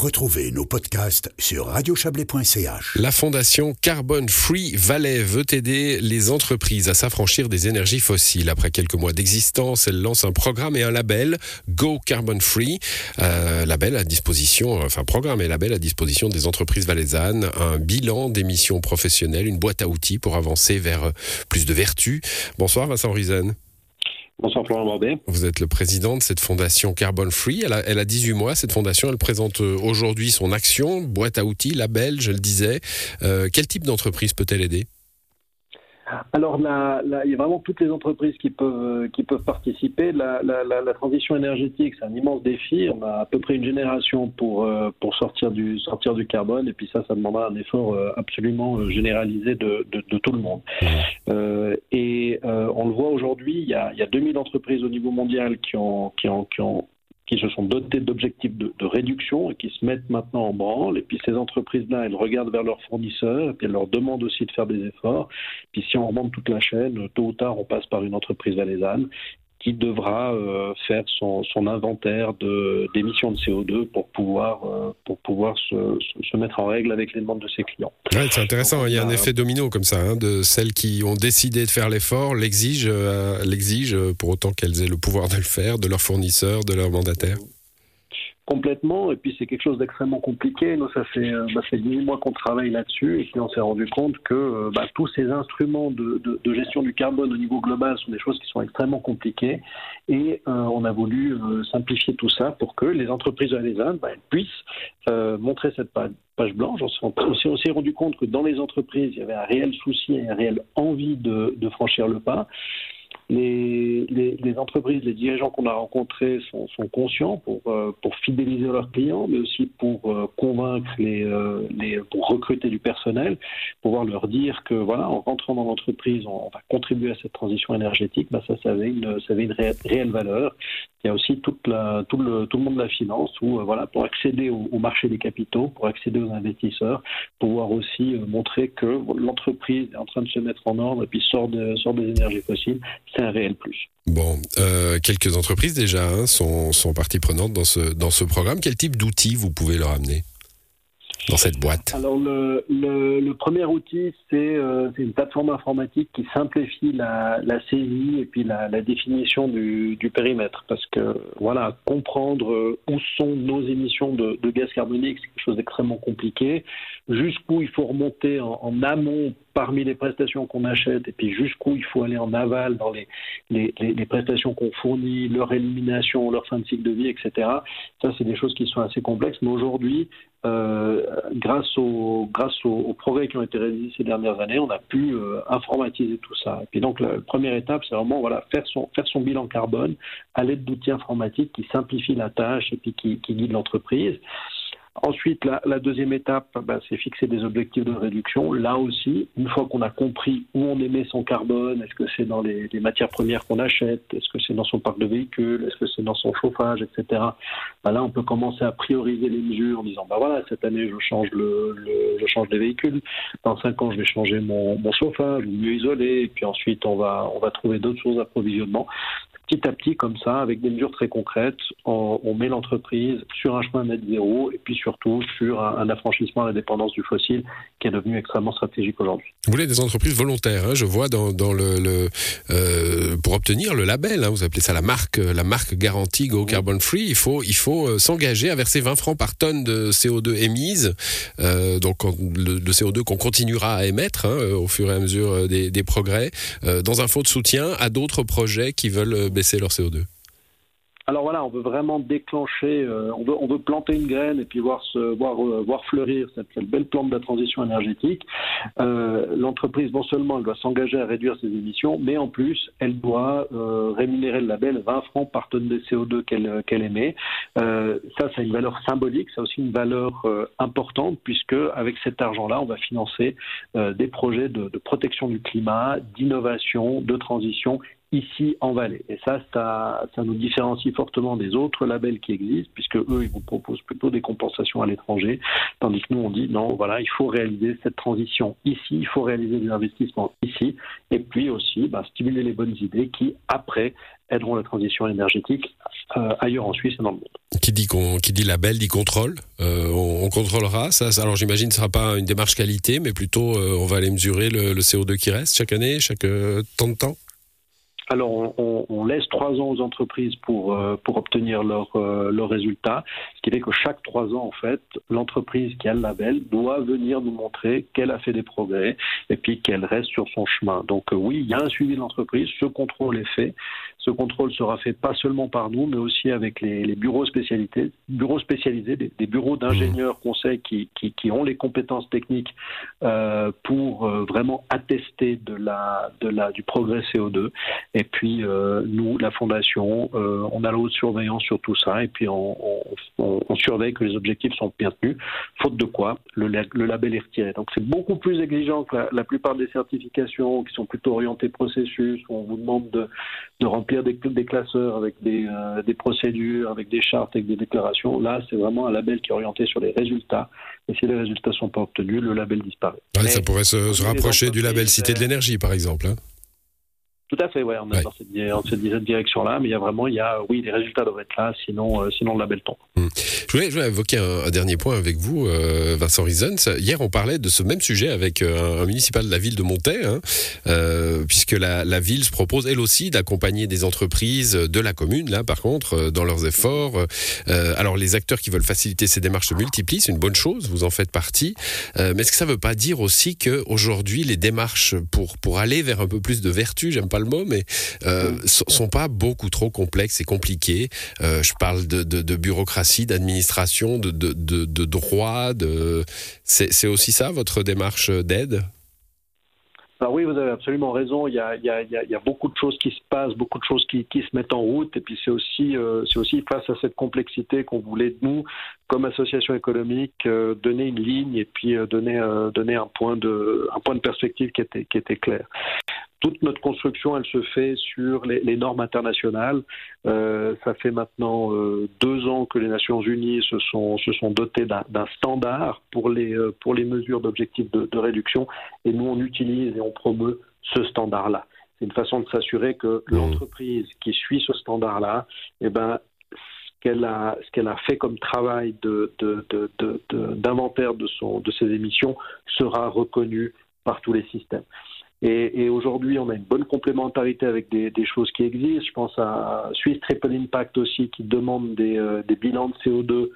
Retrouvez nos podcasts sur radiochablais.ch. La fondation Carbon Free Valais veut aider les entreprises à s'affranchir des énergies fossiles. Après quelques mois d'existence, elle lance un programme et un label, Go Carbon Free, euh, label à disposition, enfin programme et label à disposition des entreprises valaisannes, un bilan d'émissions professionnelles, une boîte à outils pour avancer vers plus de vertu. Bonsoir Vincent Rizen. Bonsoir Florent Bordet. Vous êtes le président de cette fondation Carbon Free. Elle a, elle a 18 mois, cette fondation. Elle présente euh, aujourd'hui son action, boîte à outils, label, je le disais. Euh, quel type d'entreprise peut-elle aider? Alors, il y a vraiment toutes les entreprises qui peuvent, qui peuvent participer. La, transition énergétique, c'est un immense défi. On a à peu près une génération pour, euh, pour sortir, du, sortir du carbone. Et puis ça, ça demandera un effort euh, absolument euh, généralisé de, de, de tout le monde. Euh, et on le voit aujourd'hui, il y a, il y a 2000 entreprises au niveau mondial qui ont, qui ont, qui ont qui se sont dotés d'objectifs de, réduction et qui se mettent maintenant en branle. Et puis ces entreprises-là, elles regardent vers leurs fournisseurs et elles leur demandent aussi de faire des efforts. Puis si on remonte toute la chaîne, tôt ou tard, on passe par une entreprise valaisanne qui devra euh, faire son, son inventaire d'émissions de, de, CO2 pour pouvoir, euh, pour pouvoir se, se, mettre en règle avec les demandes de ses clients. Ouais, c'est intéressant, Donc, il y a un effet domino comme ça, hein, de celles qui ont décidé de faire l'effort, l'exigent, euh, l'exigent pour autant qu'elles aient le pouvoir de le faire, de leurs fournisseurs, de leurs mandataires complètement. Et puis c'est quelque chose d'extrêmement compliqué. Ça fait, euh, bah, fait 18 mois qu'on travaille là-dessus et puis on s'est rendu compte que euh, bah, tous ces instruments de, gestion du carbone au niveau global sont des choses qui sont extrêmement compliquées. Et euh, on a voulu simplifier tout ça pour que les entreprises valaisannes bah, puissent montrer cette page, blanche. On s'est rendu compte que dans les entreprises, il y avait un réel souci et une réelle envie de franchir le pas. Les, entreprises, les dirigeants qu'on a rencontrés sont, conscients pour, euh, pour, fidéliser leurs clients, mais aussi pour euh, convaincre les, euh, les, pour recruter du personnel, pouvoir leur dire que voilà, en rentrant dans l'entreprise, on, va contribuer à cette transition énergétique. Bah, ça, ça avait une, réelle valeur. Il y a aussi tout, le, monde de la finance où voilà, pour accéder au, marché des capitaux, pour accéder aux investisseurs, pouvoir aussi montrer que l'entreprise est en train de se mettre en ordre et puis sort, de, sort des énergies fossiles c'est un réel plus. Bon, euh, quelques entreprises déjà hein, sont, sont partie prenante dans ce, dans ce programme. Quel type d'outils vous pouvez leur amener? Dans cette boîte Alors le, premier outil, c'est euh, une plateforme informatique qui simplifie la, la saisie et puis la, définition du, périmètre. Parce que voilà, comprendre où sont nos émissions de, gaz carbonique, c'est quelque chose d'extrêmement compliqué. Jusqu'où il faut remonter en, amont parmi les prestations qu'on achète et puis jusqu'où il faut aller en aval dans les, les prestations qu'on fournit, leur élimination, leur fin de cycle de vie, etc. Ça, c'est des choses qui sont assez complexes. Mais aujourd'hui, euh, grâce, au, grâce aux, aux, progrès qui ont été réalisés ces dernières années, on a pu euh, informatiser tout ça. Et puis donc, la, la première étape, c'est vraiment voilà, faire, son, faire son bilan carbone à l'aide d'outils informatiques qui simplifient la tâche et puis qui, qui guident l'entreprise. Ensuite, la, la deuxième étape, ben, c'est fixer des objectifs de réduction. Là aussi, une fois qu'on a compris où on émet son carbone, est-ce que c'est dans les, les, matières premières qu'on achète, est-ce que c'est dans son parc de véhicules, est-ce que c'est dans son chauffage, etc. Ben là, on peut commencer à prioriser les mesures en disant, ben voilà, cette année, je change, le, le je change les véhicules. Dans cinq ans, je vais changer mon, mon chauffage, mieux isoler. Et puis ensuite, on va, on va trouver d'autres choses d'approvisionnement petit à petit, comme ça, avec des mesures très concrètes, on, on met l'entreprise sur un chemin net zéro et puis surtout sur un, un, affranchissement à la dépendance du fossile qui est devenu extrêmement stratégique aujourd'hui. Vous voulez des entreprises volontaires, hein, je vois dans, dans le, le euh, pour obtenir le label, hein, vous appelez ça la marque, la marque garantie Go Carbon Free, il faut, il faut euh, s'engager à verser 20 francs par tonne de CO2 émise, euh, donc le, le CO2 qu'on continuera à émettre hein, au fur et à mesure des, des progrès, euh, dans un fonds de soutien à d'autres projets qui veulent baisser leur CO2 alors voilà, on veut vraiment déclencher, euh, on, veut, planter une graine et puis voir, se, voir, euh, voir fleurir cette, belle plante de la transition énergétique. Euh, L'entreprise, non seulement elle doit s'engager à réduire ses émissions, mais en plus, elle doit rémunérer le label 20 francs par tonne de CO2 qu'elle qu émet. Ça, a une valeur symbolique, ça a aussi une valeur importante, puisque avec cet argent-là, on va financer des projets de, de protection du climat, d'innovation, de transition ici en Valais. Et ça, ça, nous différencie fortement des autres labels qui existent, puisque eux, ils vous proposent plutôt des compensations à l'étranger, tandis que nous, on dit non, voilà, il faut réaliser cette transition ici, il faut réaliser des investissements ici, et puis aussi bah, stimuler les bonnes idées qui, après, aideront la transition énergétique euh, ailleurs en Suisse et dans le monde. Qui dit, label dit contrôle. Euh, on, contrôlera ça. Alors j'imagine que ce ne sera pas une démarche qualité, mais plutôt euh, on va aller mesurer le, CO2 qui reste chaque année, chaque temps de temps? Alors, on, laisse trois ans aux entreprises pour, euh, pour obtenir leurs euh, leur résultats, ce qui fait que chaque trois ans, en fait, l'entreprise qui a le label doit venir nous montrer qu'elle a fait des progrès et puis qu'elle reste sur son chemin. Donc, euh, oui, il y a un suivi de l'entreprise, ce contrôle est fait. Ce contrôle sera fait pas seulement par nous, mais aussi avec les, les bureaux, spécialisés, bureaux spécialisés, des, des bureaux d'ingénieurs conseils qui, qui, qui, ont les compétences techniques euh, pour vraiment attester de la, de la, du progrès CO2. Et puis, euh, nous, la Fondation, euh, on a la haute surveillance sur tout ça et puis on, on, on, surveille que les objectifs sont bien tenus, faute de quoi le, le label est retiré. Donc, c'est beaucoup plus exigeant que la, la, plupart des certifications qui sont plutôt orientées processus, où on vous demande de, de remplir des, des, classeurs avec des, euh, des procédures, avec des chartes, avec des déclarations. Là, c'est vraiment un label qui est orienté sur les résultats. Et si les résultats ne sont pas obtenus, le label disparaît. Ouais, ça pourrait se, se rapprocher du label Cité de l'énergie, par exemple. Hein tout à fait, ouais, on est ouais. dans cette, cette direction-là, mais il y a vraiment, il y a, oui, les résultats doivent être là, sinon, euh, sinon le label tombe. Hum. Je, voulais, je, voulais, évoquer un, un, dernier point avec vous, euh, Vincent Rizens. Hier, on parlait de ce même sujet avec euh, un, municipal de la ville de Montaix, hein, euh, puisque la, la, ville se propose, elle aussi, d'accompagner des entreprises de la commune, là, par contre, dans leurs efforts. Alors, les acteurs qui veulent faciliter ces démarches se multiplient, c'est une bonne chose, vous en faites partie. mais est-ce que ça ne veut pas dire aussi qu'aujourd'hui, les démarches pour, pour aller vers un peu plus de vertu, j'aime pas le mais euh, sont pas beaucoup trop complexes et compliqués. Euh, je parle de, bureaucratie, d'administration, de, de, droit. C'est aussi ça votre démarche d'aide? Alors oui, vous avez absolument raison. Il y, a, beaucoup de choses qui se passent, beaucoup de choses qui, se mettent en route. Et puis c'est aussi, euh, c'est aussi face à cette complexité qu'on voulait, nous, comme association économique, euh, donner une ligne et puis donner, un, point de, perspective qui était clair toute notre construction, elle se fait sur les, les normes internationales. Euh, ça fait maintenant euh, deux ans que les Nations Unies se sont, se sont dotées d'un standard pour les, euh, pour les mesures d'objectifs de, de, réduction, et nous on utilise et on promeut ce standard-là. C'est une façon de s'assurer que mmh. l'entreprise qui suit ce standard-là, eh ben, ce qu'elle a, ce qu'elle a fait comme travail d'inventaire de, de, de, de, de ses émissions sera reconnu par tous les systèmes. Et, aujourd'hui, on a une bonne complémentarité avec des, choses qui existent. Je pense à Swiss Triple Impact aussi, qui demande des, euh, bilans de CO2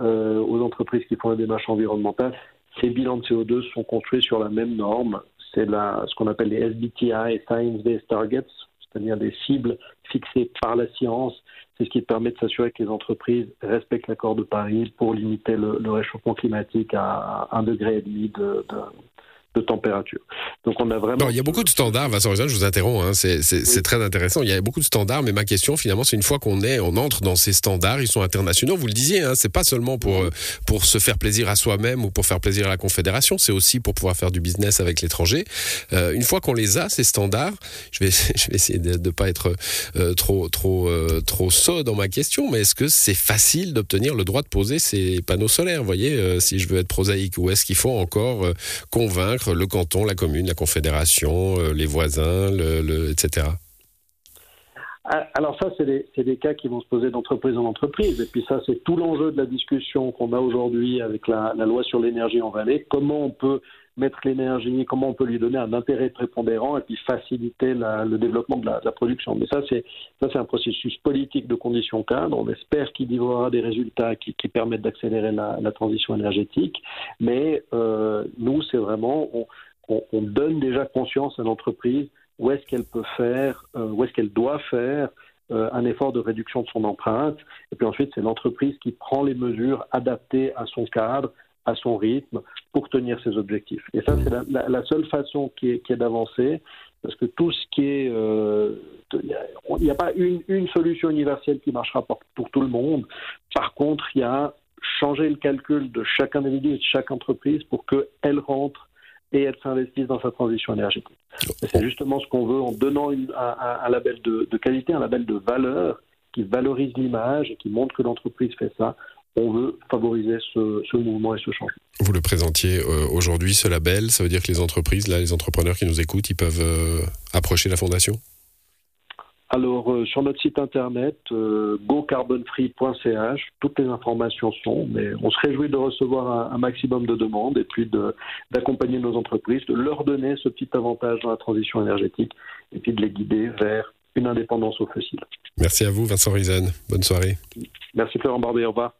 euh, aux entreprises qui font la démarche environnementale. Ces bilans de CO2 sont construits sur la même norme. C'est ce qu'on appelle les SBTI, Science Based Targets, c'est-à-dire des cibles fixées par la science. C'est ce qui permet de s'assurer que les entreprises respectent l'accord de Paris pour limiter le, réchauffement climatique à un degré et demi de, de, de température. Donc on a vraiment. Non, il y a beaucoup de standards, Vincent je vous interromps, hein, c'est oui. très intéressant. Il y a beaucoup de standards, mais ma question finalement, c'est une fois qu'on est, on entre dans ces standards, ils sont internationaux. Vous le disiez, hein, c'est pas seulement pour euh, pour se faire plaisir à soi-même ou pour faire plaisir à la Confédération, c'est aussi pour pouvoir faire du business avec l'étranger. Euh, une fois qu'on les a, ces standards, je vais je vais essayer de ne pas être euh, trop trop euh, trop sot dans ma question, mais est-ce que c'est facile d'obtenir le droit de poser ces panneaux solaires? Vous voyez, si je veux être prosaïque, ou est-ce qu'il faut encore euh, le canton, la commune, la confédération, euh, les voisins, etc. Ah, alors ça, c'est des, des, cas qui vont se poser d'entreprise en entreprise. Et puis ça, c'est tout l'enjeu de la discussion qu'on a aujourd'hui avec la, la, loi sur l'énergie en vallée. Comment on peut mettre l'énergie, comment on peut lui donner un intérêt prépondérant et puis faciliter le développement de la, production. Mais ça, c'est un processus politique de conditions cadres. On espère qu'il y aura des résultats qui, permettent d'accélérer la, transition énergétique. Mais euh, nous, c'est vraiment on, donne déjà conscience à l'entreprise où est-ce qu'elle peut faire, euh, où est-ce qu'elle doit faire euh, un effort de réduction de son empreinte. Et puis ensuite, c'est l'entreprise qui prend les mesures adaptées à son cadre, à son rythme pour tenir ses objectifs. Et ça, c'est la, seule façon qui est, d'avancer, parce que tout ce qui est... Euh, il n'y a, pas une, solution universelle qui marchera pour, tout le monde. Par contre, il y a changer le calcul de chaque individu et de chaque entreprise pour qu'elle rentre et elles s'investissent dans sa transition énergétique. C'est justement ce qu'on veut en donnant un, label de, qualité, un label de valeur qui valorise l'image et qui montre que l'entreprise fait ça. On veut favoriser ce, mouvement et ce changement. Vous le présentiez euh, aujourd'hui, ce label, ça veut dire que les entreprises, là, les entrepreneurs qui nous écoutent, ils peuvent euh, approcher la fondation? Alors, euh, sur notre site internet, euh, gocarbonfree.ch, toutes les informations sont, mais on se réjouit de recevoir un, maximum de demandes et puis d'accompagner nos entreprises, de leur donner ce petit avantage dans la transition énergétique et puis de les guider vers une indépendance aux fossiles. Merci à vous, Vincent Rizen. Bonne soirée. Merci, Florent Barbier. Au revoir.